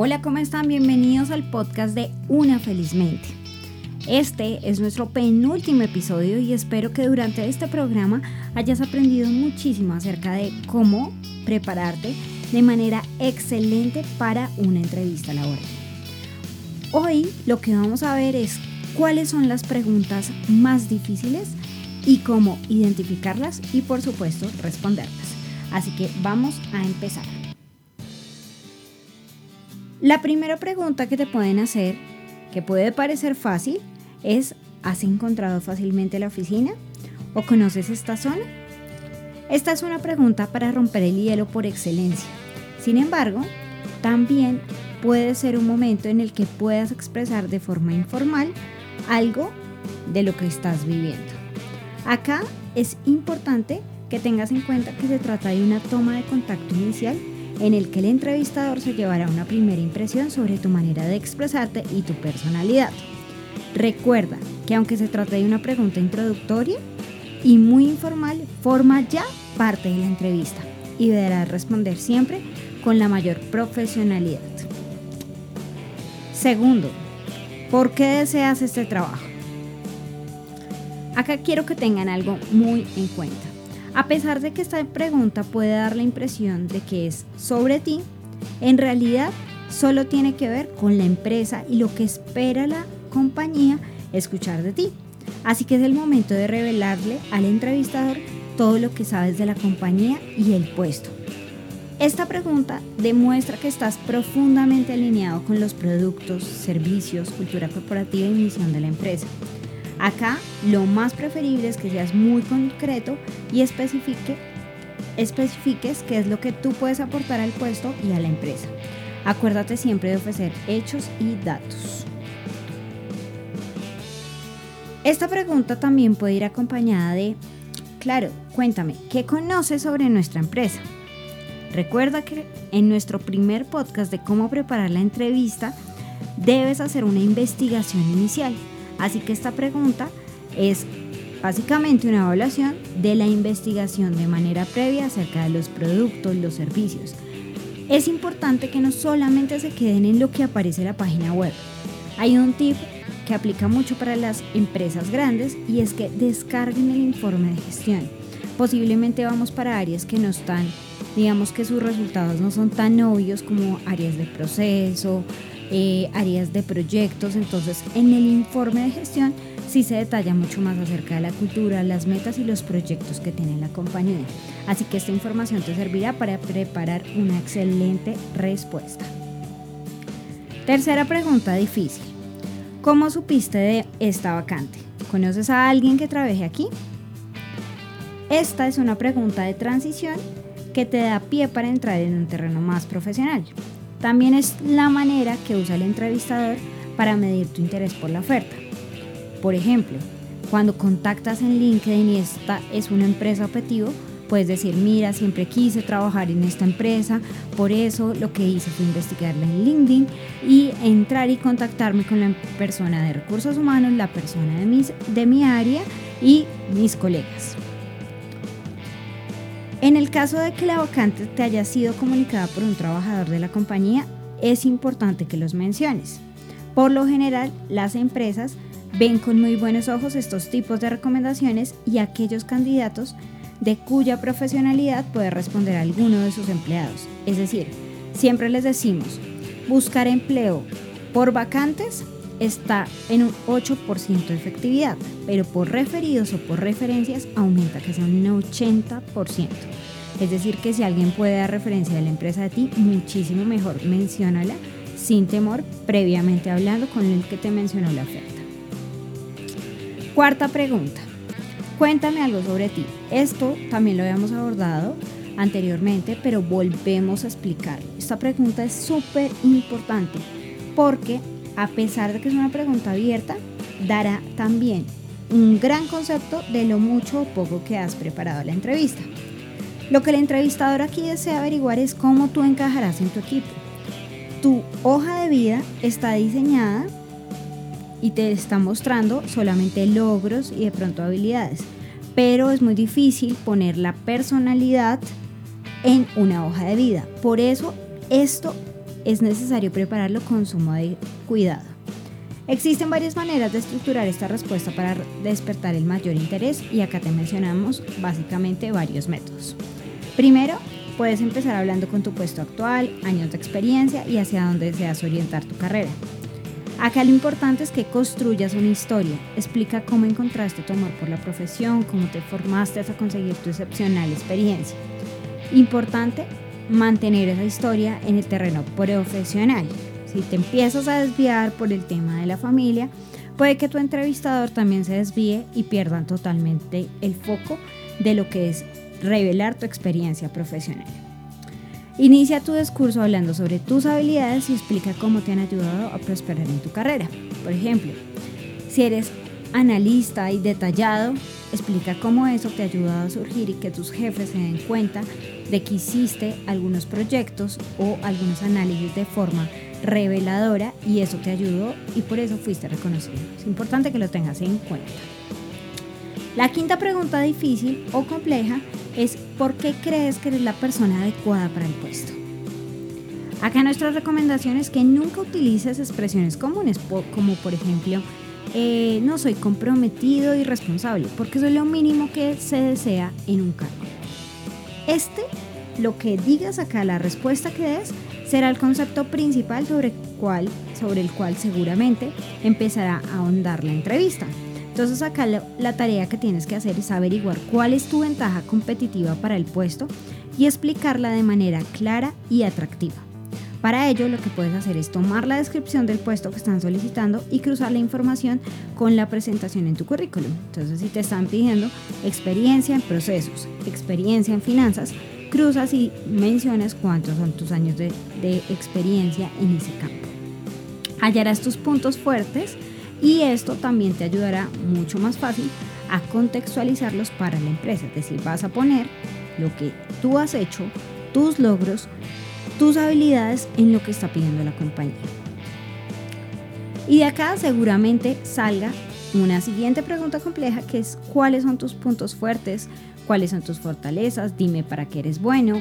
Hola, ¿cómo están? Bienvenidos al podcast de Una Felizmente. Este es nuestro penúltimo episodio y espero que durante este programa hayas aprendido muchísimo acerca de cómo prepararte de manera excelente para una entrevista laboral. Hoy lo que vamos a ver es cuáles son las preguntas más difíciles y cómo identificarlas y por supuesto responderlas. Así que vamos a empezar. La primera pregunta que te pueden hacer, que puede parecer fácil, es ¿has encontrado fácilmente la oficina? ¿O conoces esta zona? Esta es una pregunta para romper el hielo por excelencia. Sin embargo, también puede ser un momento en el que puedas expresar de forma informal algo de lo que estás viviendo. Acá es importante que tengas en cuenta que se trata de una toma de contacto inicial en el que el entrevistador se llevará una primera impresión sobre tu manera de expresarte y tu personalidad. Recuerda que aunque se trate de una pregunta introductoria y muy informal, forma ya parte de la entrevista y deberás responder siempre con la mayor profesionalidad. Segundo, ¿por qué deseas este trabajo? Acá quiero que tengan algo muy en cuenta. A pesar de que esta pregunta puede dar la impresión de que es sobre ti, en realidad solo tiene que ver con la empresa y lo que espera la compañía escuchar de ti. Así que es el momento de revelarle al entrevistador todo lo que sabes de la compañía y el puesto. Esta pregunta demuestra que estás profundamente alineado con los productos, servicios, cultura corporativa y misión de la empresa. Acá lo más preferible es que seas muy concreto y especifique, especifiques qué es lo que tú puedes aportar al puesto y a la empresa. Acuérdate siempre de ofrecer hechos y datos. Esta pregunta también puede ir acompañada de, claro, cuéntame, ¿qué conoces sobre nuestra empresa? Recuerda que en nuestro primer podcast de cómo preparar la entrevista, debes hacer una investigación inicial. Así que esta pregunta es básicamente una evaluación de la investigación de manera previa acerca de los productos, los servicios. Es importante que no solamente se queden en lo que aparece en la página web. Hay un tip que aplica mucho para las empresas grandes y es que descarguen el informe de gestión. Posiblemente vamos para áreas que no están, digamos que sus resultados no son tan obvios como áreas de proceso, eh, áreas de proyectos. Entonces, en el informe de gestión sí se detalla mucho más acerca de la cultura, las metas y los proyectos que tiene la compañía. Así que esta información te servirá para preparar una excelente respuesta. Tercera pregunta difícil. ¿Cómo supiste de esta vacante? ¿Conoces a alguien que trabaje aquí? Esta es una pregunta de transición que te da pie para entrar en un terreno más profesional. También es la manera que usa el entrevistador para medir tu interés por la oferta. Por ejemplo, cuando contactas en LinkedIn y esta es una empresa objetivo, puedes decir, mira, siempre quise trabajar en esta empresa, por eso lo que hice fue investigarla en LinkedIn y entrar y contactarme con la persona de recursos humanos, la persona de, de mi área y mis colegas. En el caso de que la vacante te haya sido comunicada por un trabajador de la compañía, es importante que los menciones. Por lo general, las empresas ven con muy buenos ojos estos tipos de recomendaciones y aquellos candidatos de cuya profesionalidad puede responder alguno de sus empleados. Es decir, siempre les decimos, buscar empleo por vacantes está en un 8% de efectividad, pero por referidos o por referencias aumenta que sea un 80%. Es decir, que si alguien puede dar referencia de la empresa de ti, muchísimo mejor, menciónala sin temor, previamente hablando con el que te mencionó la oferta. Cuarta pregunta. Cuéntame algo sobre ti. Esto también lo habíamos abordado, anteriormente, pero volvemos a explicar. Esta pregunta es súper importante porque a pesar de que es una pregunta abierta, dará también un gran concepto de lo mucho o poco que has preparado la entrevista. Lo que el entrevistador aquí desea averiguar es cómo tú encajarás en tu equipo. Tu hoja de vida está diseñada y te está mostrando solamente logros y de pronto habilidades, pero es muy difícil poner la personalidad en una hoja de vida. Por eso esto es necesario prepararlo con sumo de cuidado. Existen varias maneras de estructurar esta respuesta para despertar el mayor interés y acá te mencionamos básicamente varios métodos. Primero, puedes empezar hablando con tu puesto actual, años de experiencia y hacia dónde deseas orientar tu carrera. Acá lo importante es que construyas una historia. Explica cómo encontraste tu amor por la profesión, cómo te formaste hasta conseguir tu excepcional experiencia. Importante, mantener esa historia en el terreno profesional. Si te empiezas a desviar por el tema de la familia, puede que tu entrevistador también se desvíe y pierdan totalmente el foco de lo que es revelar tu experiencia profesional. Inicia tu discurso hablando sobre tus habilidades y explica cómo te han ayudado a prosperar en tu carrera. Por ejemplo, si eres analista y detallado, explica cómo eso te ha ayudado a surgir y que tus jefes se den cuenta de que hiciste algunos proyectos o algunos análisis de forma reveladora y eso te ayudó y por eso fuiste reconocido. Es importante que lo tengas en cuenta. La quinta pregunta difícil o compleja es ¿por qué crees que eres la persona adecuada para el puesto? Acá nuestra recomendación es que nunca utilices expresiones comunes como por ejemplo eh, no soy comprometido y responsable porque eso es lo mínimo que se desea en un cargo. Este, lo que digas acá, la respuesta que des, será el concepto principal sobre, sobre el cual seguramente empezará a ahondar la entrevista. Entonces acá la, tarea que tienes que hacer es averiguar cuál es tu ventaja competitiva para el puesto y explicarla de manera clara y atractiva. Para ello lo que puedes hacer es tomar la descripción del puesto que están solicitando y cruzar la información con la presentación en tu currículum. Entonces si te están pidiendo experiencia en procesos, experiencia en finanzas, cruzas y mencionas cuántos son tus años de, experiencia en ese campo. Hallarás tus puntos fuertes y esto también te ayudará mucho más fácil a contextualizarlos para la empresa. Es decir, vas a poner lo que tú has hecho, tus logros, tus habilidades en lo que está pidiendo la compañía. Y de acá seguramente salga una siguiente pregunta compleja que es cuáles son tus puntos fuertes, cuáles son tus fortalezas, dime para qué eres bueno,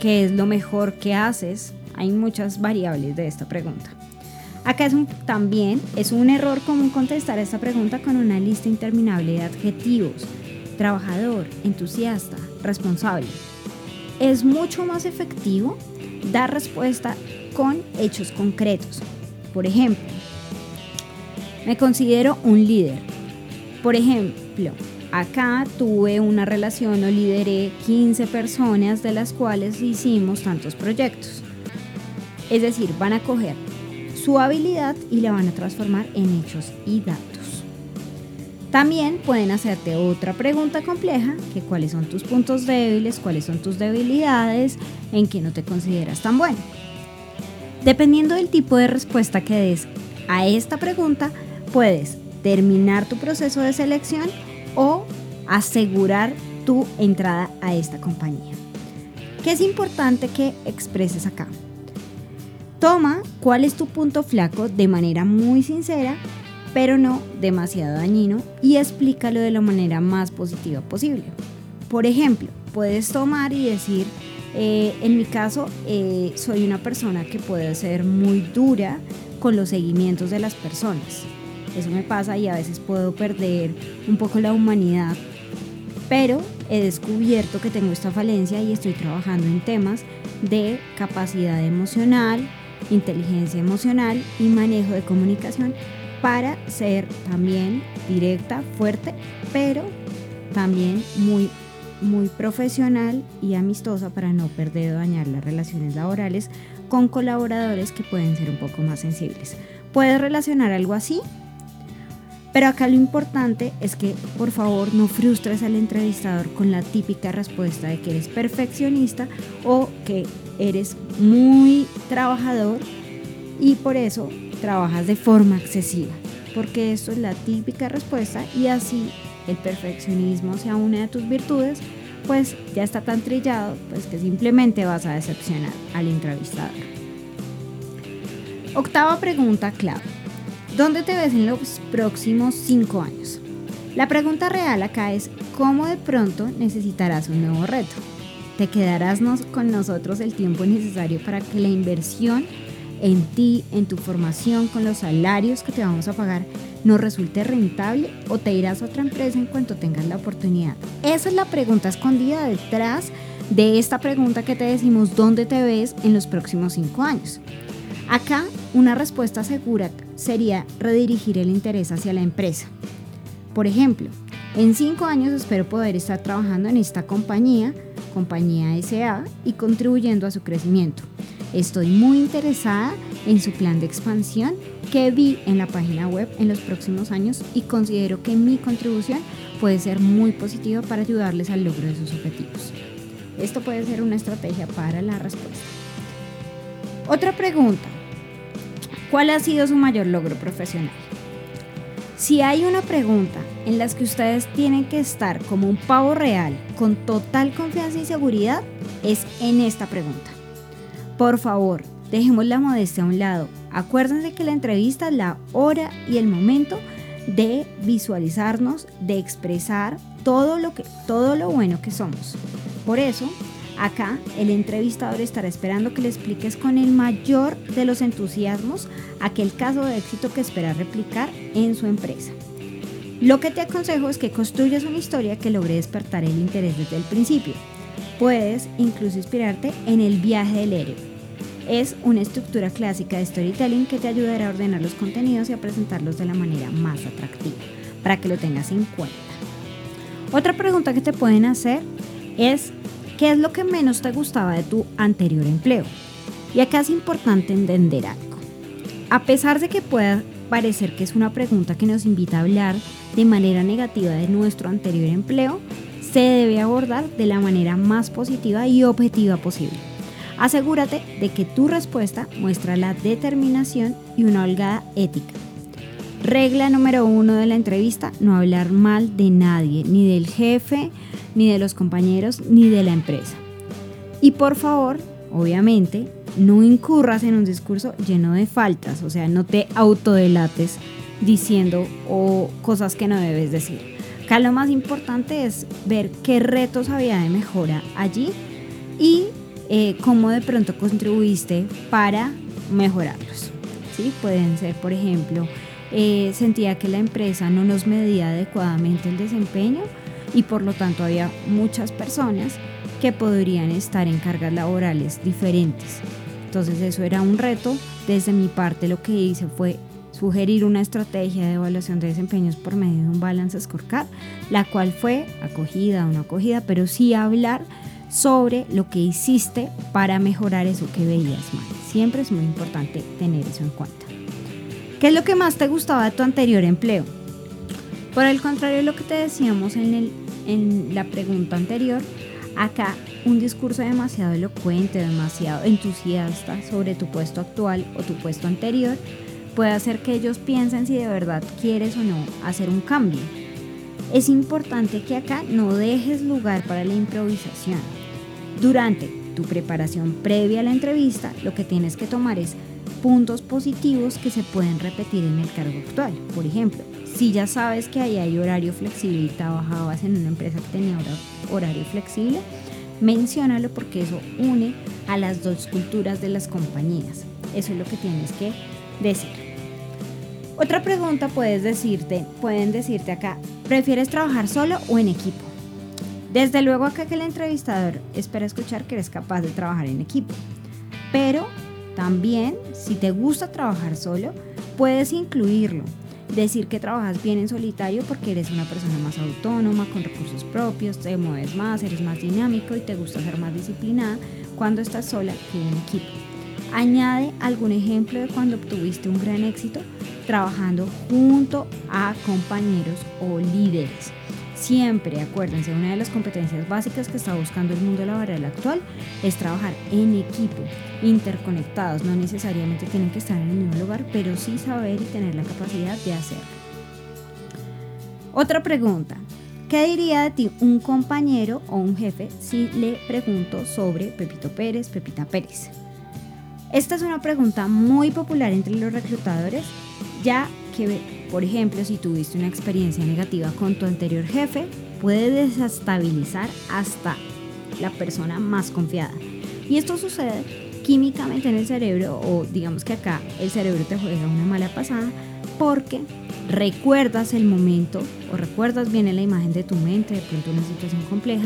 qué es lo mejor que haces. Hay muchas variables de esta pregunta. Acá también es un error común contestar esta pregunta con una lista interminable de adjetivos. Trabajador, entusiasta, responsable. Es mucho más efectivo dar respuesta con hechos concretos. Por ejemplo, me considero un líder. Por ejemplo, Acá tuve una relación o lideré 15 personas de las cuales hicimos tantos proyectos. Es decir, van a coger su habilidad y la van a transformar en hechos y datos. También pueden hacerte otra pregunta compleja, que cuáles son tus puntos débiles, cuáles son tus debilidades, en qué no te consideras tan bueno. Dependiendo del tipo de respuesta que des a esta pregunta, puedes terminar tu proceso de selección o asegurar tu entrada a esta compañía. ¿Qué es importante que expreses acá? Toma cuál es tu punto flaco de manera muy sincera, pero no demasiado dañino, y explícalo de la manera más positiva posible. Por ejemplo, puedes tomar y decir, eh, en mi caso, eh, soy una persona que puede ser muy dura con los seguimientos de las personas. Eso me pasa y a veces puedo perder un poco la humanidad, pero he descubierto que tengo esta falencia y estoy trabajando en temas de capacidad emocional, inteligencia emocional y manejo de comunicación para ser también directa, fuerte, pero también muy muy profesional y amistosa para no perder o dañar las relaciones laborales con colaboradores que pueden ser un poco más sensibles. ¿Puedes relacionar algo así? Pero acá lo importante es que por favor no frustres al entrevistador con la típica respuesta de que eres perfeccionista o que eres muy trabajador y por eso trabajas de forma excesiva. Porque eso es la típica respuesta y así el perfeccionismo sea una de tus virtudes, pues ya está tan trillado pues que simplemente vas a decepcionar al entrevistador. Octava pregunta clave. ¿Dónde te ves en los próximos cinco años? La pregunta real acá es ¿cómo de pronto necesitarás un nuevo reto? ¿Te quedarás con nosotros el tiempo necesario para que la inversión en ti, en tu formación, con los salarios que te vamos a pagar, no resulte rentable o te irás a otra empresa en cuanto tengas la oportunidad? Esa es la pregunta escondida detrás de esta pregunta que te decimos, ¿dónde te ves en los próximos cinco años? Acá una respuesta segura sería redirigir el interés hacia la empresa. Por ejemplo, en cinco años espero poder estar trabajando en esta compañía, compañía SA, y contribuyendo a su crecimiento. Estoy muy interesada en su plan de expansión que vi en la página web en los próximos años y considero que mi contribución puede ser muy positiva para ayudarles al logro de sus objetivos. Esto puede ser una estrategia para la respuesta. Otra pregunta. ¿Cuál ha sido su mayor logro profesional? Si hay una pregunta en la que ustedes tienen que estar como un pavo real, con total confianza y seguridad, es en esta pregunta. Por favor, dejemos la modestia a un lado. Acuérdense que la entrevista es la hora y el momento de visualizarnos, de expresar todo lo, que, todo lo bueno que somos. Por eso, Acá el entrevistador estará esperando que le expliques con el mayor de los entusiasmos aquel caso de éxito que espera replicar en su empresa. Lo que te aconsejo es que construyas una historia que logre despertar el interés desde el principio. Puedes incluso inspirarte en el viaje del héroe. Es una estructura clásica de storytelling que te ayudará a ordenar los contenidos y a presentarlos de la manera más atractiva, para que lo tengas en cuenta. Otra pregunta que te pueden hacer es ¿Qué es lo que menos te gustaba de tu anterior empleo? Y acá es importante entender algo. A pesar de que pueda parecer que es una pregunta que nos invita a hablar de manera negativa de nuestro anterior empleo, se debe abordar de la manera más positiva y objetiva posible. Asegúrate de que tu respuesta muestra la determinación y una holgada ética. Regla número uno de la entrevista, no hablar mal de nadie, ni del jefe, ni de los compañeros, ni de la empresa. Y por favor, obviamente, no incurras en un discurso lleno de faltas, o sea, no te autodelates diciendo o cosas que no debes decir. Acá lo más importante es ver qué retos había de mejora allí y eh, cómo de pronto contribuiste para mejorarlos. ¿sí? Pueden ser, por ejemplo, eh, sentía que la empresa no nos medía adecuadamente el desempeño y por lo tanto había muchas personas que podrían estar en cargas laborales diferentes. Entonces eso era un reto. Desde mi parte lo que hice fue sugerir una estrategia de evaluación de desempeños por medio de un balance scorecard, la cual fue acogida o no acogida, pero sí hablar sobre lo que hiciste para mejorar eso que veías mal. Siempre es muy importante tener eso en cuenta. ¿Qué es lo que más te gustaba de tu anterior empleo? Por el contrario de lo que te decíamos en la pregunta anterior, acá un discurso demasiado elocuente, demasiado entusiasta sobre tu puesto actual o tu puesto anterior puede hacer que ellos piensen si de verdad quieres o no hacer un cambio. Es importante que acá no dejes lugar para la improvisación. Durante tu preparación previa a la entrevista, lo que tienes que tomar es puntos positivos que se pueden repetir en el cargo actual. Por ejemplo, si ya sabes que ahí hay horario flexible y trabajabas en una empresa que tenía horario flexible, menciónalo porque eso une a las dos culturas de las compañías. Eso es lo que tienes que decir. Otra pregunta puedes decirte, pueden decirte acá, ¿prefieres trabajar solo o en equipo? Desde luego acá que el entrevistador espera escuchar que eres capaz de trabajar en equipo. Pero también, si te gusta trabajar solo, puedes incluirlo decir que trabajas bien en solitario porque eres una persona más autónoma, con recursos propios, te mueves más, eres más dinámico y te gusta ser más disciplinada cuando estás sola que en equipo. Añade algún ejemplo de cuando obtuviste un gran éxito trabajando junto a compañeros o líderes. Siempre, acuérdense, una de las competencias básicas que está buscando el mundo laboral actual es trabajar en equipo, interconectados. No necesariamente tienen que estar en el mismo lugar, pero sí saber y tener la capacidad de hacerlo. Otra pregunta. ¿Qué diría de ti un compañero o un jefe si le pregunto sobre Pepito Pérez, Pepita Pérez? Esta es una pregunta muy popular entre los reclutadores, ya que, por ejemplo, si tuviste una experiencia negativa con tu anterior jefe, puede desestabilizar hasta la persona más confiada. Y esto sucede químicamente en el cerebro, o digamos que acá el cerebro te juega una mala pasada, porque recuerdas el momento o recuerdas bien en la imagen de tu mente, de pronto una situación compleja,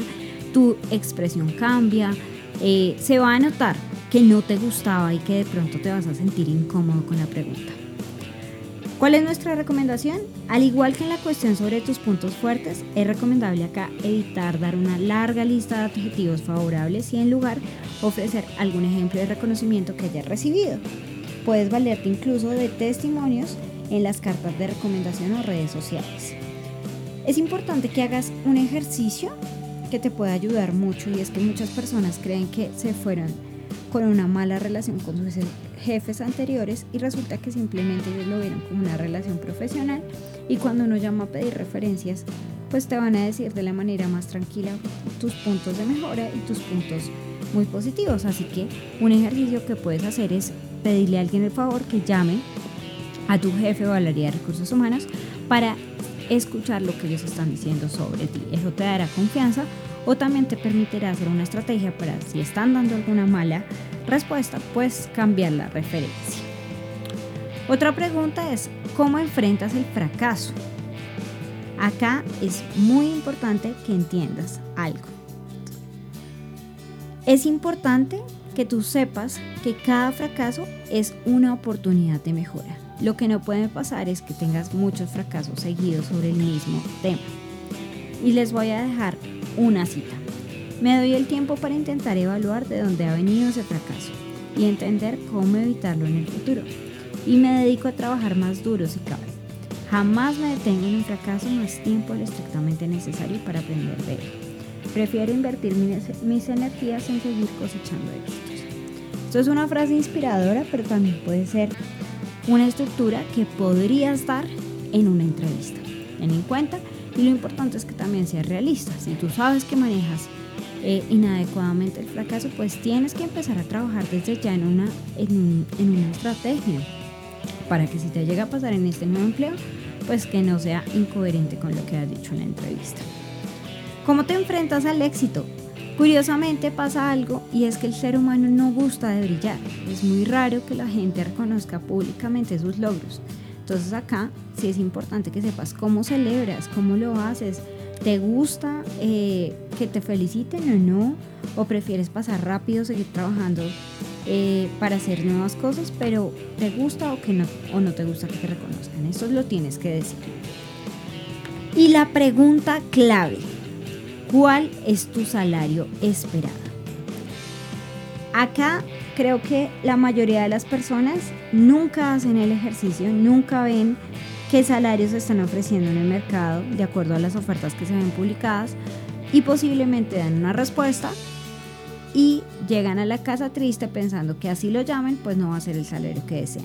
tu expresión cambia, eh, se va a notar que no te gustaba y que de pronto te vas a sentir incómodo con la pregunta. ¿Cuál es nuestra recomendación? Al igual que en la cuestión sobre tus puntos fuertes, es recomendable acá evitar dar una larga lista de adjetivos favorables y en lugar ofrecer algún ejemplo de reconocimiento que hayas recibido. Puedes valerte incluso de testimonios en las cartas de recomendación o redes sociales. Es importante que hagas un ejercicio que te pueda ayudar mucho y es que muchas personas creen que se fueron con una mala relación con sus jefes anteriores y resulta que simplemente ellos lo vieron como una relación profesional y cuando uno llama a pedir referencias pues te van a decir de la manera más tranquila tus puntos de mejora y tus puntos muy positivos. Así que un ejercicio que puedes hacer es pedirle a alguien el favor que llame a tu jefe o a la área de recursos humanos para escuchar lo que ellos están diciendo sobre ti. Eso te dará confianza o también te permitirá hacer una estrategia para si están dando alguna mala respuesta, pues cambiar la referencia. Otra pregunta es, ¿cómo enfrentas el fracaso? Acá es muy importante que entiendas algo. Es importante que tú sepas que cada fracaso es una oportunidad de mejora. Lo que no puede pasar es que tengas muchos fracasos seguidos sobre el mismo tema. Y les voy a dejar una cita. Me doy el tiempo para intentar evaluar de dónde ha venido ese fracaso y entender cómo evitarlo en el futuro. Y me dedico a trabajar más duro si cabe. Jamás me detengo en un fracaso más tiempo del estrictamente necesario para aprender de él. Prefiero invertir mis energías en seguir cosechando éxitos. Esto es una frase inspiradora, pero también puede ser una estructura que podrías dar en una entrevista. Ten en cuenta y lo importante es que también seas realista. Si tú sabes que manejas eh, inadecuadamente el fracaso, pues tienes que empezar a trabajar desde ya en una, en, en una estrategia para que si te llega a pasar en este nuevo empleo, pues que no sea incoherente con lo que has dicho en la entrevista. ¿Cómo te enfrentas al éxito? Curiosamente pasa algo y es que el ser humano no gusta de brillar. Es muy raro que la gente reconozca públicamente sus logros. Entonces acá sí es importante que sepas cómo celebras, cómo lo haces. ¿Te gusta eh, que te feliciten o no? ¿O prefieres pasar rápido, seguir trabajando eh, para hacer nuevas cosas, pero te gusta o, que no, o no te gusta que te reconozcan? Eso lo tienes que decir. Y la pregunta clave, ¿cuál es tu salario esperado? Acá creo que la mayoría de las personas nunca hacen el ejercicio, nunca ven qué salarios se están ofreciendo en el mercado de acuerdo a las ofertas que se ven publicadas y posiblemente dan una respuesta y llegan a la casa triste pensando que así lo llamen, pues no va a ser el salario que desean.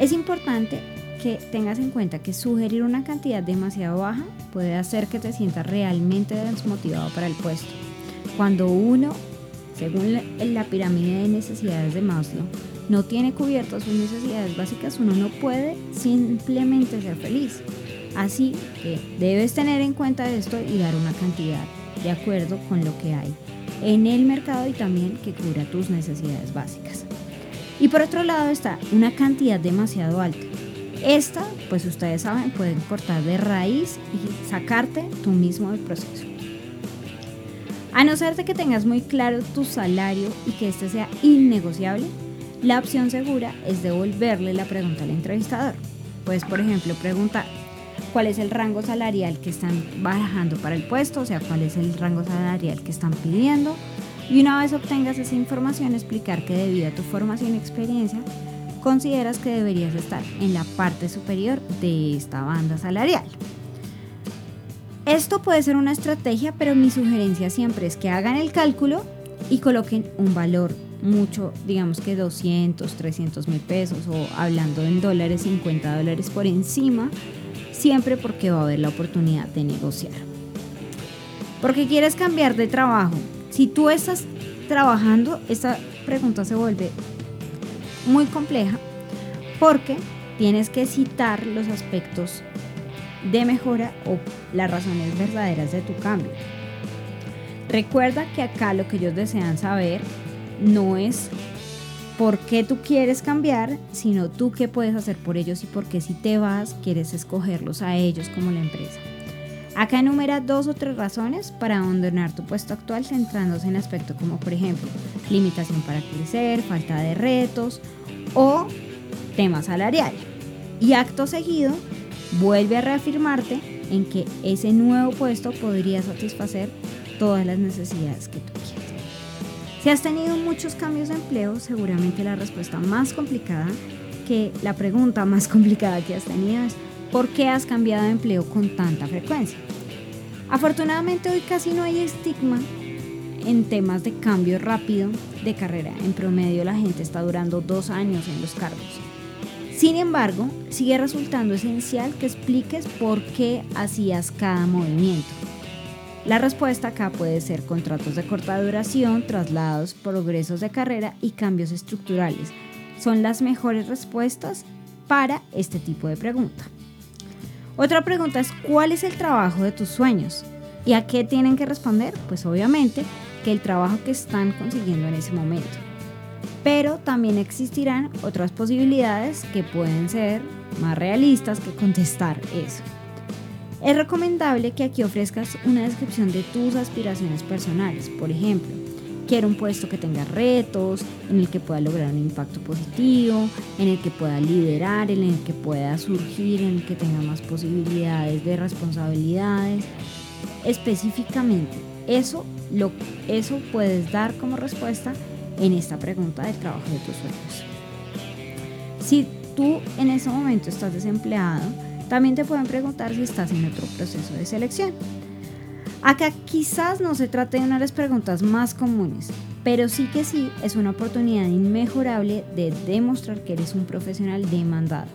Es importante que tengas en cuenta que sugerir una cantidad demasiado baja puede hacer que te sientas realmente desmotivado para el puesto. Cuando uno según la pirámide de necesidades de Maslow, no tiene cubiertas sus necesidades básicas, uno no puede simplemente ser feliz. Así que debes tener en cuenta esto y dar una cantidad de acuerdo con lo que hay en el mercado y también que cubra tus necesidades básicas. Y por otro lado está una cantidad demasiado alta. Esta, pues ustedes saben, pueden cortar de raíz y sacarte tú mismo del proceso. A no ser de que tengas muy claro tu salario y que este sea innegociable, la opción segura es devolverle la pregunta al entrevistador. Puedes, por ejemplo, preguntar cuál es el rango salarial que están barajando para el puesto, o sea, cuál es el rango salarial que están pidiendo. Y una vez obtengas esa información, explicar que debido a tu formación y experiencia, consideras que deberías estar en la parte superior de esta banda salarial. Esto puede ser una estrategia, pero mi sugerencia siempre es que hagan el cálculo y coloquen un valor mucho, digamos que 200, 300 mil pesos o hablando en dólares, 50 dólares por encima, siempre porque va a haber la oportunidad de negociar. Porque quieres cambiar de trabajo. Si tú estás trabajando, esta pregunta se vuelve muy compleja porque tienes que citar los aspectos de mejora o las razones verdaderas de tu cambio. Recuerda que acá lo que ellos desean saber no es por qué tú quieres cambiar, sino tú qué puedes hacer por ellos y por qué si te vas quieres escogerlos a ellos como la empresa. Acá enumera dos o tres razones para abandonar tu puesto actual centrándose en aspectos como por ejemplo limitación para crecer, falta de retos o tema salarial. Y acto seguido vuelve a reafirmarte en que ese nuevo puesto podría satisfacer todas las necesidades que tú quieres. Si has tenido muchos cambios de empleo, seguramente la respuesta más complicada que la pregunta más complicada que has tenido es ¿por qué has cambiado de empleo con tanta frecuencia? Afortunadamente hoy casi no hay estigma en temas de cambio rápido de carrera. En promedio la gente está durando dos años en los cargos. Sin embargo, sigue resultando esencial que expliques por qué hacías cada movimiento. La respuesta acá puede ser contratos de corta duración, traslados, progresos de carrera y cambios estructurales. Son las mejores respuestas para este tipo de pregunta. Otra pregunta es ¿cuál es el trabajo de tus sueños? ¿Y a qué tienen que responder? Pues obviamente que el trabajo que están consiguiendo en ese momento. Pero también existirán otras posibilidades que pueden ser más realistas que contestar eso. Es recomendable que aquí ofrezcas una descripción de tus aspiraciones personales. Por ejemplo, quiero un puesto que tenga retos, en el que pueda lograr un impacto positivo, en el que pueda liderar, en el que pueda surgir, en el que tenga más posibilidades de responsabilidades. Específicamente, eso, lo, eso puedes dar como respuesta en esta pregunta del trabajo de tus sueños. Si tú en ese momento estás desempleado, también te pueden preguntar si estás en otro proceso de selección. Acá quizás no se trate de una de las preguntas más comunes, pero sí que sí es una oportunidad inmejorable de demostrar que eres un profesional demandado.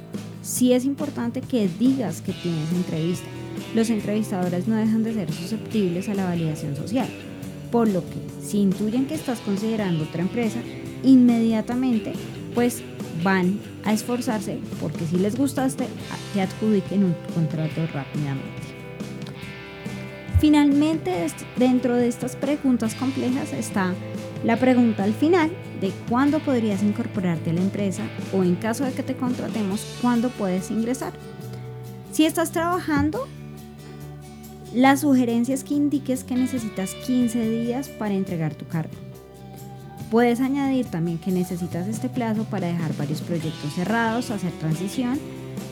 Sí es importante que digas que tienes entrevista. Los entrevistadores no dejan de ser susceptibles a la validación social, por lo que si intuyen que estás considerando otra empresa, inmediatamente pues van a esforzarse porque si les gustaste, te adjudiquen un contrato rápidamente. Finalmente, dentro de estas preguntas complejas está la pregunta al final de cuándo podrías incorporarte a la empresa o en caso de que te contratemos, cuándo puedes ingresar. Si estás trabajando, la sugerencia es que indiques que necesitas 15 días para entregar tu cargo. Puedes añadir también que necesitas este plazo para dejar varios proyectos cerrados, hacer transición,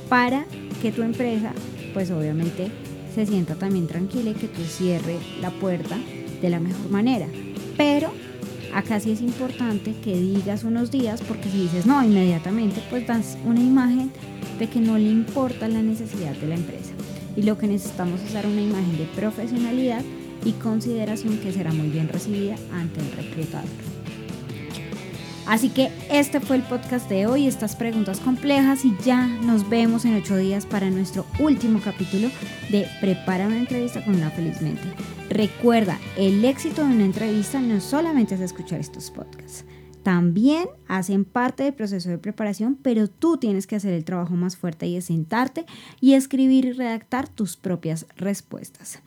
para que tu empresa, pues obviamente, se sienta también tranquila y que tú cierre la puerta de la mejor manera. Pero acá sí es importante que digas unos días, porque si dices no inmediatamente, pues das una imagen de que no le importa la necesidad de la empresa. Y lo que necesitamos es dar una imagen de profesionalidad y consideración que será muy bien recibida ante el reclutador. Así que este fue el podcast de hoy, estas preguntas complejas y ya nos vemos en ocho días para nuestro último capítulo de Prepara una entrevista con una feliz mente. Recuerda, el éxito de una entrevista no solamente es escuchar estos podcasts, también hacen parte del proceso de preparación, pero tú tienes que hacer el trabajo más fuerte y es sentarte y escribir y redactar tus propias respuestas.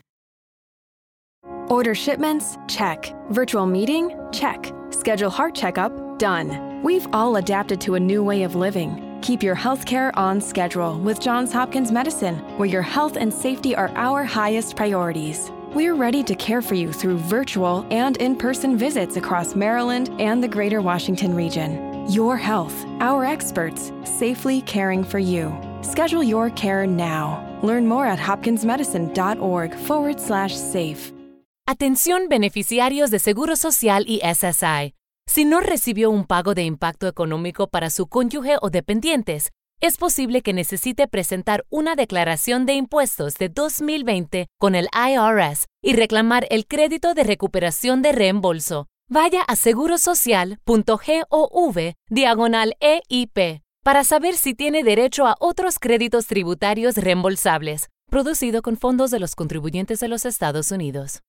Order shipments? Check. Virtual meeting? Check. Schedule heart checkup? Done. We've all adapted to a new way of living. Keep your healthcare on schedule with Johns Hopkins Medicine, where your health and safety are our highest priorities. We're ready to care for you through virtual and in person visits across Maryland and the greater Washington region. Your health, our experts, safely caring for you. Schedule your care now. Learn more at hopkinsmedicine.org forward slash safe. Atención beneficiarios de Seguro Social y SSI. Si no recibió un pago de impacto económico para su cónyuge o dependientes, es posible que necesite presentar una declaración de impuestos de 2020 con el IRS y reclamar el crédito de recuperación de reembolso. Vaya a segurosocial.gov diagonal EIP para saber si tiene derecho a otros créditos tributarios reembolsables, producido con fondos de los contribuyentes de los Estados Unidos.